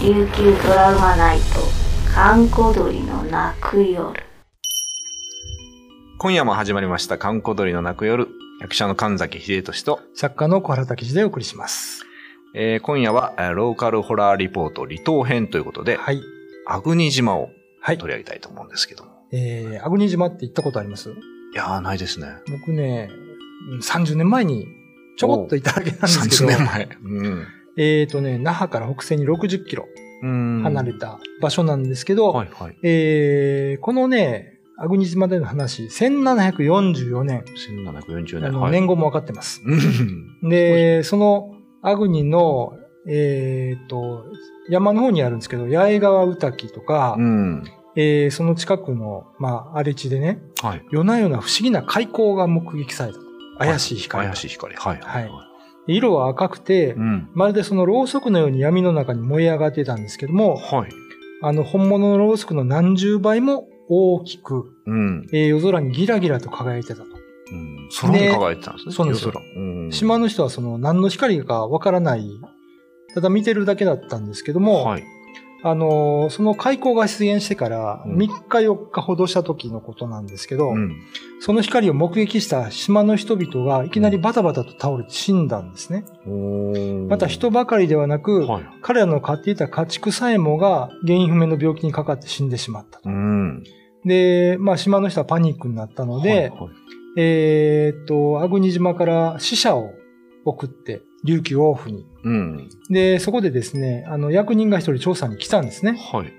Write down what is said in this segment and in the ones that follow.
琉球ドラマナイト閑古鳥の泣く夜今夜も始まりました、観光鳥の泣く夜。役者の神崎秀俊と、作家の小原武史でお送りします。えー今夜は、えーローカルホラーリポート離島編ということで、はい。アグニ島をはい。取り上げたいと思うんですけども。えー、アグニ島って行ったことあります？いやー、ないですね。僕ね、うん30年前にちょこっと行っただけなんですけ30ど、年前。うん。えーとね、那覇から北西に60キロうん離れた場所なんですけど、はいはい。えーこのね、アグニ島での話、1744年、1740年。年号も分かってます。うん。で、そのアグニの、えーと、山の方にあるんですけど、八重川宇滝とか、うん。えーその近くの、まあ、荒れ地でね、はい。夜な夜な不思議な海光が目撃されたと。怪しい光が。怪しい光。はい。はい色は赤くて、うん。まるでそのろうそくのように闇の中に燃え上がってたんですけども、はい。あの、本物のろうそくの何十倍も大きく、うん。えー夜空にギラギラと輝いてたと。うん空に輝いてたんですね。そうです島の人はその何の光かわからない、ただ見てるだけだったんですけども、はい。あのーその開口が出現してからうん3日4日ほどした時のことなんですけど、うん。その光を目撃した島の人々がいきなりバタバタと倒れて死んだんですね。おーまた人ばかりではなく、はい。彼らの飼っていた家畜さえもが原因不明の病気にかかって死んでしまったと。うん。で、まあ島の人はパニックになったので、はいはいえーっと、アグニ島から死者を送って、琉球王府に。うん。で、そこでですね、あの、役人が一人調査に来たんですね。はい。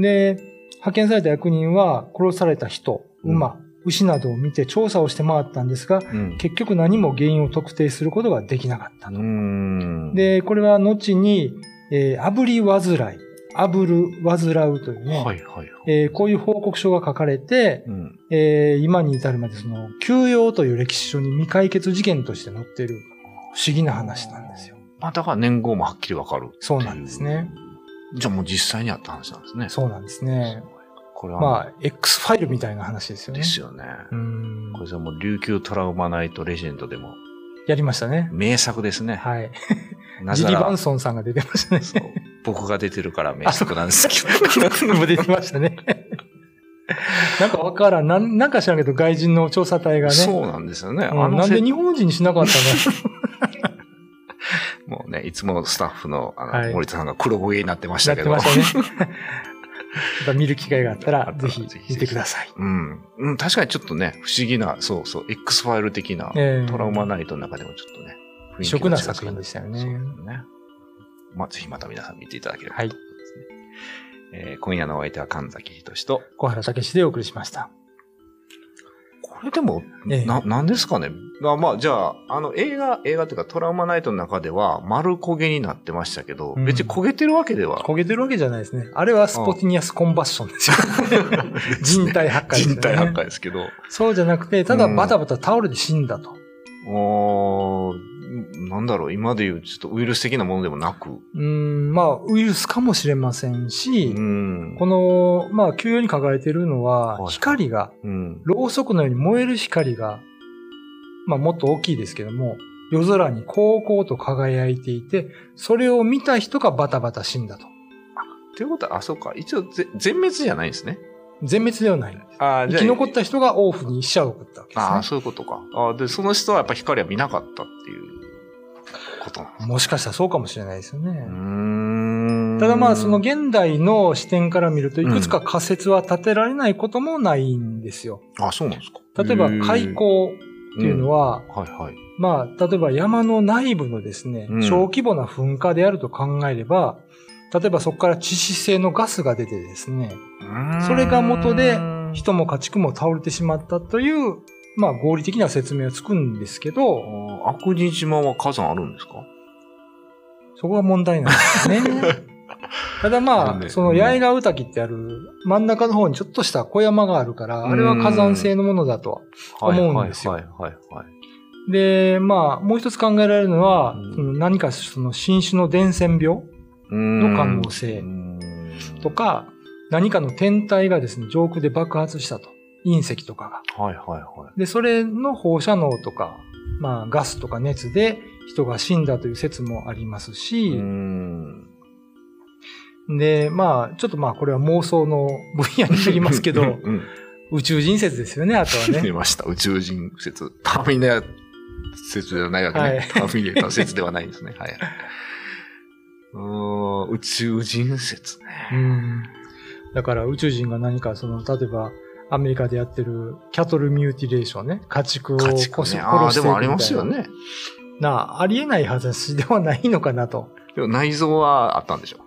で、派遣された役人は殺された人、うん馬、牛などを見て調査をして回ったんですが、うん。結局何も原因を特定することができなかったと。ん、で、これは後に、えー、炙り患い、炙る患うというね、はいはいはい。えーこういう報告書が書かれて、うん。えー今に至るまでその、休養という歴史書に未解決事件として載っている不思議な話なんですよ。まあ、だから年号もはっきりわかる。そうなんですね。じゃあもう実際にあった話なんですね。そうなんですね。これは、まあ、X ファイルみたいな話ですよね。ですよね。うんこれじゃもう琉球トラウマナイトレジェンドでもやりましたね。名作ですね。はい。ジリバンソンさんが出てましたね。そう僕が出てるから名作なんですけど。も出てましたね。なんかわからん。なんなんか知らんけど、外人の調査隊がね。そうなんですよね。うんなんでせ日本人にしなかったもうね、いつもスタッフのあの、はい森田さんが黒焦げになってましのたけど。やってましたね。見る機会があったら、ぜひ見てください。うん。うん、確かにちょっとね、不思議な、そうそう、X ファイル的な、ええトラウマナイトの中でもちょっとね、雰囲気な作品でしたよねそうですね。まあ、ぜひまた皆さん見ていただければはいと思いますね。えー今夜のお相手は神崎仁と、小原武史でお送りしました。これでも、ええな、なんですかね？あまあ、じゃあ、あの、映画、映画っていうかトラウマナイトの中では丸焦げになってましたけど、うん別に焦げてるわけでは、焦げてるわけじゃないですね。あれはスポティニアスコンバッションですよ。人体破壊ですよね。人体破壊ですけど、そうじゃなくて、ただバタバタ倒れて死んだと。おーなんだろう、今で言う、ちょっとウイルス的なものでもなく、うーん、まあ、ウイルスかもしれませんし、うん。この、まあ、休養に書かれているのは、はい光が、うん。ろうそくのように燃える光が、まあ、もっと大きいですけども、夜空にこうこうと輝いていて、それを見た人がバタバタ死んだと。ということは、あ、そうか。一応ぜ、全滅じゃないんですね。全滅ではない。あ生き残った人が王府に死者を送ったわけですああ、ね。そういうことか。あで、その人はやっぱ光は見なかったっていうことなんですもしかしたらそうかもしれないですよね。ただまあ、その現代の視点から見ると、いくつか仮説は立てられないこともないんですよ。あ、そうなんですか。例えば、開口っていうのは、は、はいはい。まあ、例えば山の内部のですねうん、小規模な噴火であると考えれば、例えばそこから致死性のガスが出てですね、それが元で人も家畜も倒れてしまったという、まあ合理的な説明はつくんですけど、あ悪人島は火山あるんですか？そこが問題なんですね。ただまあ、その八重川宇滝ってある真ん中の方にちょっとした小山があるから、あれは火山性のものだとは。思うんですよはいはいはいはい。で、まあ、もう一つ考えられるのは、うんその何かその新種の伝染病のの可能性と、か、何かの天体がですね、上空で爆発したと。隕石とかが。はいはいはで、それの放射能とか、まあ、ガスとか熱で人が死んだという説もありますし。で、まあ、ちょっとまあ、これは妄想の分野になりますけど、うん。宇宙人説ですよね、あとはね。出ました。宇宙人説。ターミネー説ではないわけね。はいターミネーター説ではないんですね。はい。うーん宇宙人説ね。うん。だから宇宙人が何か、その、例えば、アメリカでやってるキャトルミューティレーションね。家畜を家殺。し殺していくみたいな。ああ、でもありますよね。なあ、りえない話ではないのかなと。でも内臓はあったんでしょ。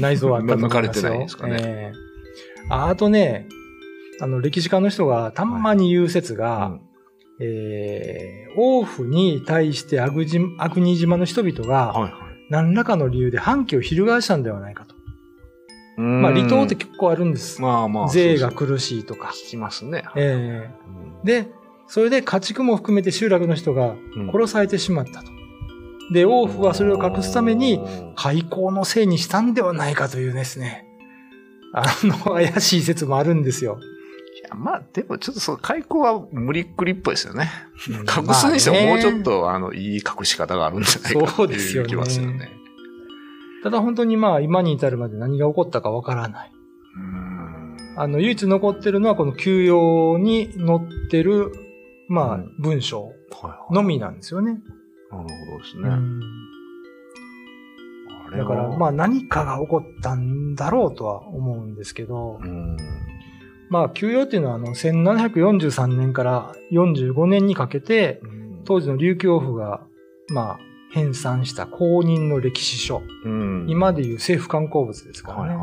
内臓はあったと思いますよ。抜かれてないですかねええああとね、あの、歴史家の人がたまに言う説が、うんえー王府に対してアグジアグニ島の人々が、はいはい。何らかの理由で反旗を翻したんではないかと。まあ、離島って結構あるんです。まあまあ。税が苦しいとか。聞きますね。えうんえで、それで家畜も含めて集落の人がうん殺されてしまったと。で、王府はそれを隠すために、開口のせいにしたんではないかというですね、あの、怪しい説もあるんですよ。いやまあ、でもちょっとそう、開口は無理っくりっぽいですよね。うん隠すにしてももうちょっと、あの、いい隠し方があるんじゃないかそうってですよねいう気ますよね。ただ本当にまあ今に至るまで何が起こったかわからない。うんあの、唯一残ってるのはこの休養に載ってる、まあうん文章のみなんですよね。なるほどですね。だからまあ何かが起こったんだろうとは思うんですけど、うん。まあ休養っていうのはあの1743年から45年にかけて、当時の琉球王府が、まあ、編纂した公認の歴史書。うん、今でいう政府観光物ですからね。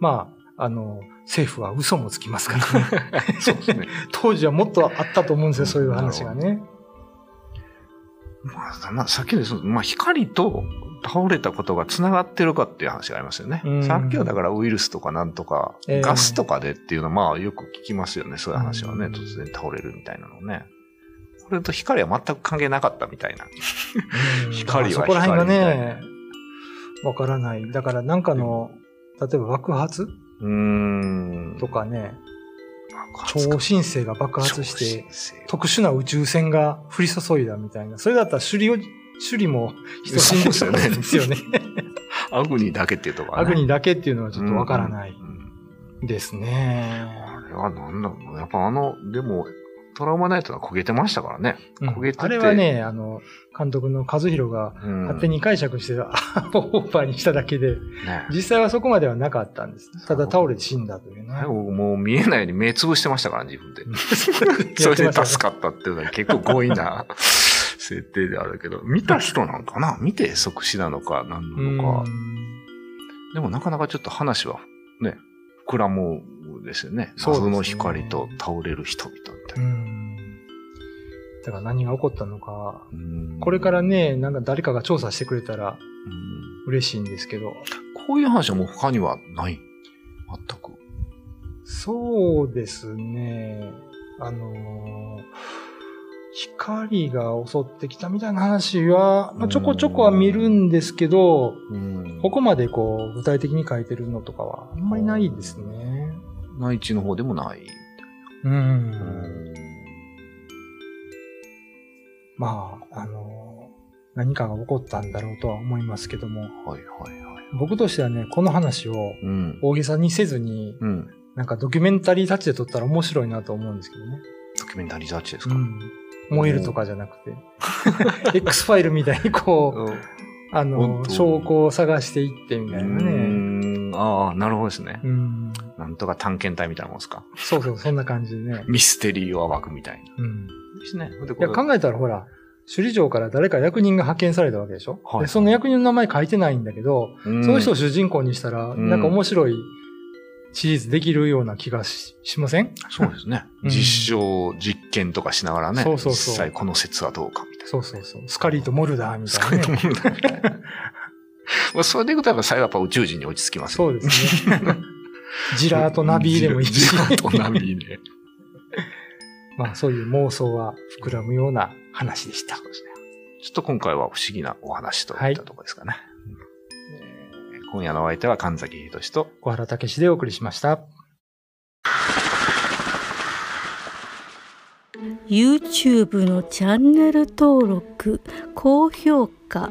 まあ、あの、政府は嘘もつきますから。そうですね。当時はもっとあったと思うんですよ、そういう話がね。まあ、まあ、さっきのその、まあ、光と倒れたことが繋がってるかっていう話がありますよねうん。さっきはだからウイルスとかなんとか、ええガスとかでっていうのはまあよく聞きますよね。そういう話はね。うん突然倒れるみたいなのね。これと光は全く関係なかったみたいな。うん光はそこら辺が光みたいね、わからない。だからなんかの、例えば爆発？うーん。とかね、超新星が爆発して、特殊な宇宙船が降り注いだみたいな。それだったら首里を、首里も人死んでそうですよね。アグニだけっていうところアグニだけっていうのはちょっとわからないうんですね。あれはなんだろうなやっぱあの、でも、トラウマナイトが焦げてましたからね。うん焦げててあれはね、あの、監督の和弘がうん勝手に解釈して、あ オーバーにしただけで、ね実際はそこまではなかったんです。ただ倒れて死んだというね。最後もう見えないように目つぶしてましたから、自分で。それで助かったっていうのは結構強引な 設定であるけど、見た人なんかな？見て即死なのか何なのか。でもなかなかちょっと話はね、膨らむですよね。ね謎の光と倒れる人々う。ん。だから何が起こったのか、うんこれからね、なんか誰かが調査してくれたらうん嬉しいんですけど、こういう話はもう他にはない？全く。そうですね。あのー光が襲ってきたみたいな話は、まあ、ちょこちょこは見るんですけど、うんここまでこう、具体的に書いてるのとかはあんまりないですね。内地の方でもない。う。うんんまあ、あのー何かが起こったんだろうとは思いますけども、はいはいはい。僕としてはね、この話をうん。大げさにせずに、うん。なんかドキュメンタリータッチで撮ったら面白いなと思うんですけどね。ドキュメンタリーザッチですか、うん。燃えるとかじゃなくて。X ファイルみたいにこう、うんあの、証拠を探していってみたいなね。ね。ああ、なるほどですね。うん。なんとか探検隊みたいなもんですか？そうそう、そんな感じでね。ミステリーを暴くみたいな。うん。ですね。でいや、考えたらほら、首里城から誰か役人が派遣されたわけでしょ、はいでその役人の名前書いてないんだけど、うんその人を主人公にしたら、うんなんか面白いシリーズできるような気がししません？そうですね。うん実証、実験とかしながらね。そうそうそう実際この説はどうかみたいな。そうそうそう。スカリーとモルダーみスたいな、カイとね。思うんだみたいな まあそれでいくとやっぱ最後やっぱ宇宙人に落ち着きますそうですね。ジラーとナビーでもいいしジ。ラーとナビーで。まあそういう妄想は膨らむような話でした。ちょっと今回は不思議なお話といったところですかね。えー今夜のお相手は神崎秀俊と、小原武史でお送りしました。YouTube のチャンネル登録高評価